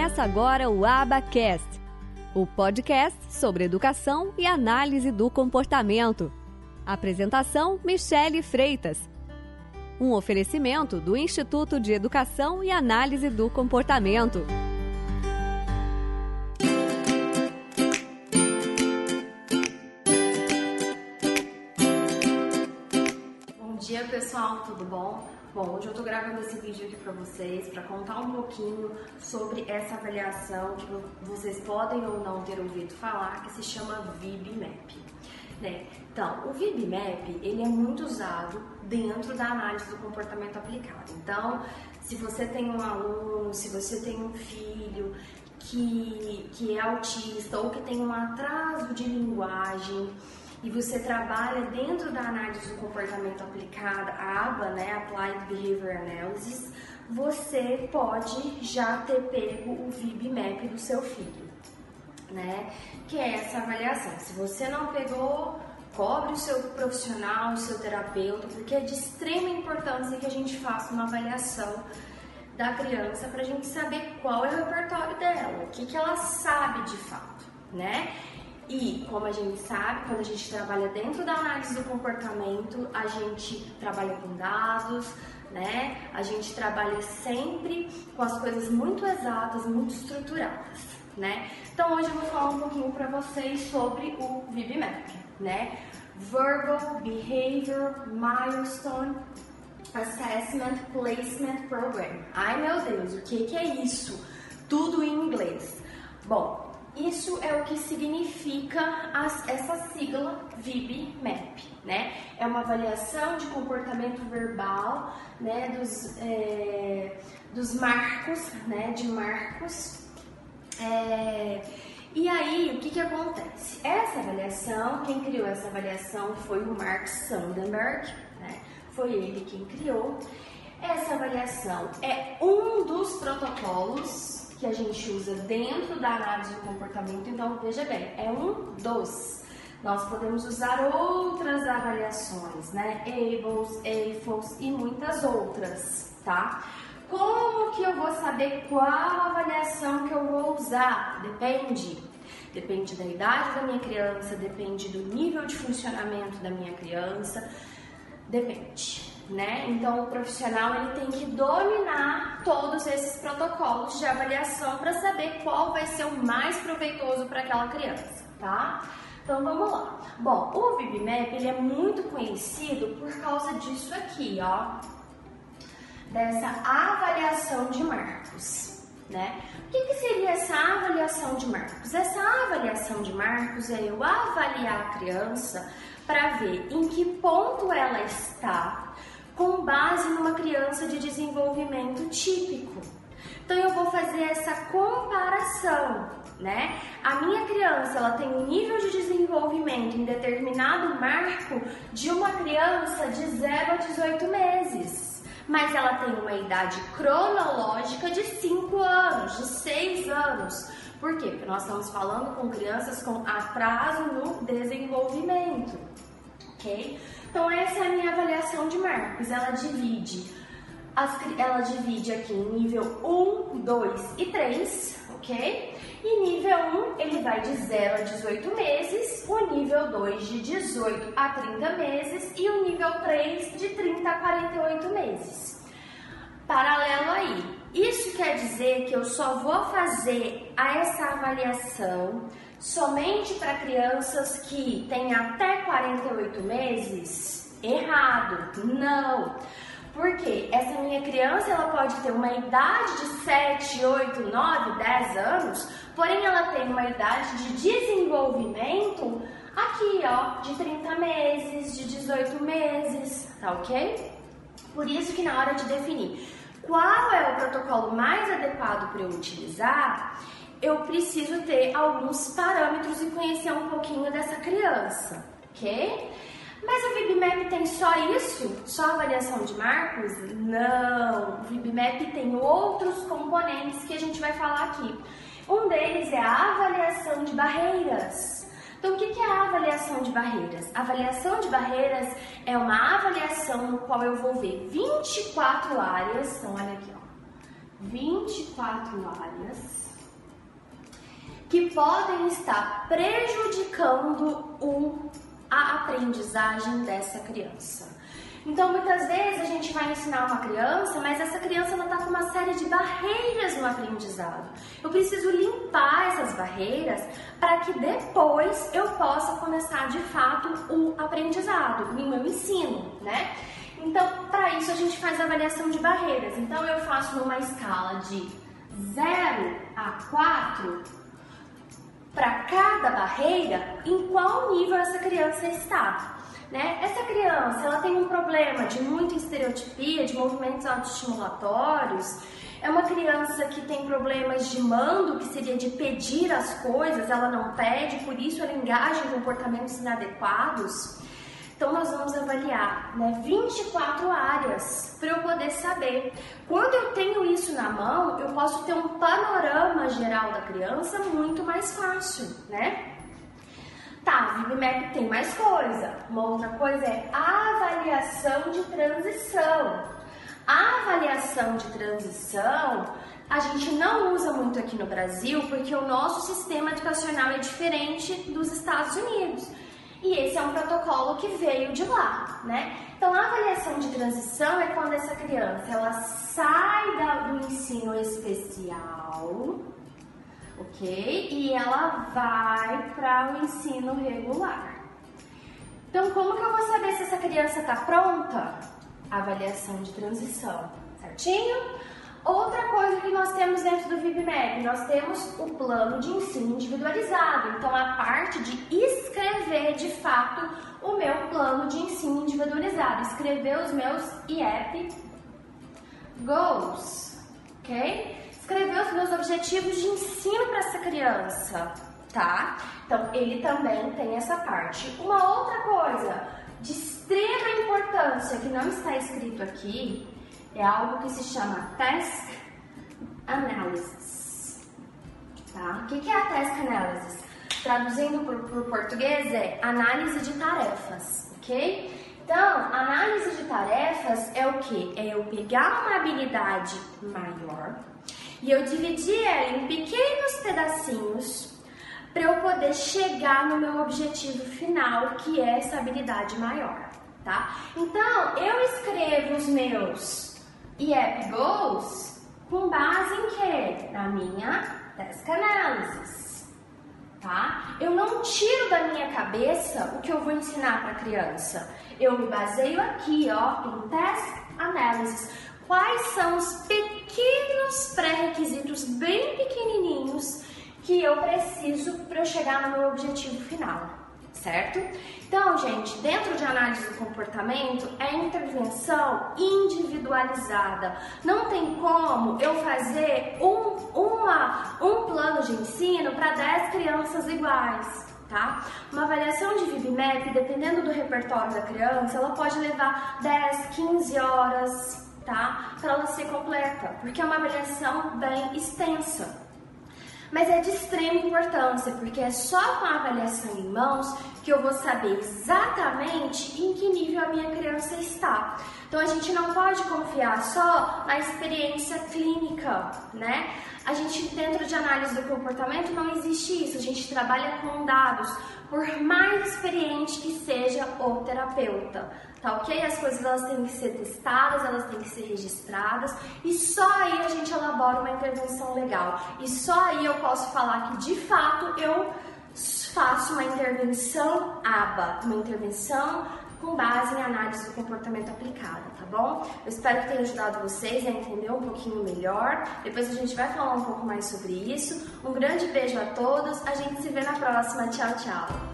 Começa agora o Abacast, o podcast sobre educação e análise do comportamento. Apresentação: Michele Freitas. Um oferecimento do Instituto de Educação e Análise do Comportamento. Bom dia, pessoal, tudo bom? Bom, hoje eu tô gravando esse vídeo aqui para vocês para contar um pouquinho sobre essa avaliação que vocês podem ou não ter ouvido falar, que se chama VibMap. Né? Então, o VibMap ele é muito usado dentro da análise do comportamento aplicado. Então, se você tem um aluno, se você tem um filho que, que é autista ou que tem um atraso de linguagem, e você trabalha dentro da análise do comportamento aplicada, a aba, né, Applied Behavior Analysis, você pode já ter pego o VibMap do seu filho, né? Que é essa avaliação. Se você não pegou, cobre o seu profissional, o seu terapeuta, porque é de extrema importância que a gente faça uma avaliação da criança para a gente saber qual é o repertório dela, o que, que ela sabe de fato, né? E, como a gente sabe, quando a gente trabalha dentro da análise do comportamento, a gente trabalha com dados, né? A gente trabalha sempre com as coisas muito exatas, muito estruturadas, né? Então, hoje eu vou falar um pouquinho para vocês sobre o VibMap, né? Verbal Behavior Milestone Assessment Placement Program. Ai, meu Deus, o que, que é isso? Tudo em inglês. Bom, isso é o que significa as, essa sigla VibMap, né? É uma avaliação de comportamento verbal, né? Dos, é, dos marcos, né? De marcos. É, e aí, o que, que acontece? Essa avaliação, quem criou essa avaliação foi o Mark Sandenberg, né? Foi ele quem criou. Essa avaliação é um dos protocolos que a gente usa dentro da análise do comportamento. Então, veja bem, é um dos. Nós podemos usar outras avaliações, né? Ables, AFOS e muitas outras, tá? Como que eu vou saber qual avaliação que eu vou usar? Depende. Depende da idade da minha criança, depende do nível de funcionamento da minha criança, depende né? Então o profissional ele tem que dominar todos esses protocolos de avaliação para saber qual vai ser o mais proveitoso para aquela criança, tá? Então vamos lá. Bom, o VibMap ele é muito conhecido por causa disso aqui, ó, dessa avaliação de marcos, né? O que, que seria essa avaliação de marcos? Essa avaliação de marcos é eu avaliar a criança para ver em que ponto ela está com base numa criança de desenvolvimento típico. Então eu vou fazer essa comparação, né? A minha criança, ela tem um nível de desenvolvimento em determinado marco de uma criança de 0 a 18 meses. Mas ela tem uma idade cronológica de 5 anos, de 6 anos. Por quê? Porque nós estamos falando com crianças com atraso no desenvolvimento, ok? Então essa é a minha avaliação de marcos. Ela divide, as, ela divide aqui em nível 1, 2 e 3, ok? E nível 1 ele vai de 0 a 18 meses, o nível 2 de 18 a 30 meses e o nível 3 de 30 a 48 meses. Paralelo aí, isso quer dizer que eu só vou fazer essa avaliação somente para crianças que têm até 48 meses? Errado, não. Porque essa minha criança ela pode ter uma idade de 7, 8, 9, 10 anos, porém ela tem uma idade de desenvolvimento aqui, ó, de 30 meses, de 18 meses, tá ok? Por isso que na hora de definir qual é o protocolo mais adequado para eu utilizar, eu preciso ter alguns parâmetros e conhecer um pouquinho dessa criança, ok? Mas o VibMap tem só isso? Só avaliação de marcos? Não, o VibMap tem outros componentes que a gente vai falar aqui. Um deles é a avaliação de barreiras. Então, o que é a avaliação de barreiras? A avaliação de barreiras é uma avaliação no qual eu vou ver 24 áreas, então olha aqui, ó, 24 áreas que podem estar prejudicando o, a aprendizagem dessa criança. Então, muitas vezes a gente vai ensinar uma criança, mas essa criança está com uma série de barreiras no aprendizado. Eu preciso limpar essas barreiras para que depois eu possa começar de fato o aprendizado, o meu ensino, né? Então, para isso a gente faz avaliação de barreiras. Então, eu faço numa escala de 0 a 4 para cada barreira, em qual nível essa criança está. Né? Essa criança ela tem um problema de muita estereotipia, de movimentos autoestimulatórios. É uma criança que tem problemas de mando, que seria de pedir as coisas, ela não pede, por isso ela engaja em comportamentos inadequados. Então nós vamos avaliar né, 24 áreas para eu poder saber. Quando eu tenho isso na mão, eu posso ter um panorama geral da criança muito mais fácil, né? Tá, VibMap tem mais coisa. Uma outra coisa é a avaliação de transição. A avaliação de transição a gente não usa muito aqui no Brasil porque o nosso sistema educacional é diferente dos Estados Unidos. E esse é um protocolo que veio de lá, né? Então, a avaliação de transição é quando essa criança ela sai do ensino especial ok? E ela vai para o ensino regular. Então, como que eu vou saber se essa criança está pronta? Avaliação de transição, certinho? Outra coisa que nós temos dentro do VibMap, nós temos o plano de ensino individualizado. Então, a parte de escrever de fato o meu plano de ensino individualizado, escrever os meus IEP Goals, ok? escrever os meus objetivos de ensino para essa criança, tá? Então, ele também tem essa parte. Uma outra coisa de extrema importância que não está escrito aqui é algo que se chama Task Analysis. Tá? O que é a Task Analysis? Traduzindo para o português é análise de tarefas, ok? Então, análise de tarefas é o que? É eu pegar uma habilidade maior, e eu dividi ela em pequenos pedacinhos para eu poder chegar no meu objetivo final, que é essa habilidade maior, tá? Então, eu escrevo os meus IEP Goals com base em quê? Na minha Analysis, tá? Eu não tiro da minha cabeça o que eu vou ensinar para a criança. Eu me baseio aqui, ó, em Task Analysis. Quais são os pequenos pré-requisitos bem pequenininhos que eu preciso para eu chegar no meu objetivo final, certo? Então, gente, dentro de análise do comportamento é intervenção individualizada. Não tem como eu fazer um, uma, um plano de ensino para 10 crianças iguais. Tá? Uma avaliação de VibMap, dependendo do repertório da criança, ela pode levar 10, 15 horas, tá? Para ela ser completa, porque é uma avaliação bem extensa. Mas é de extrema importância, porque é só com a avaliação em mãos que eu vou saber exatamente em que nível a minha criança está. Então a gente não pode confiar só na experiência clínica, né? A gente dentro de análise do comportamento não existe isso. A gente trabalha com dados, por mais experiente que seja o terapeuta tá ok? As coisas elas têm que ser testadas, elas têm que ser registradas e só aí a gente elabora uma intervenção legal. E só aí eu posso falar que de fato eu faço uma intervenção ABA, uma intervenção com base em análise do comportamento aplicada, tá bom? Eu espero que tenha ajudado vocês a entender um pouquinho melhor. Depois a gente vai falar um pouco mais sobre isso. Um grande beijo a todos. A gente se vê na próxima. Tchau, tchau.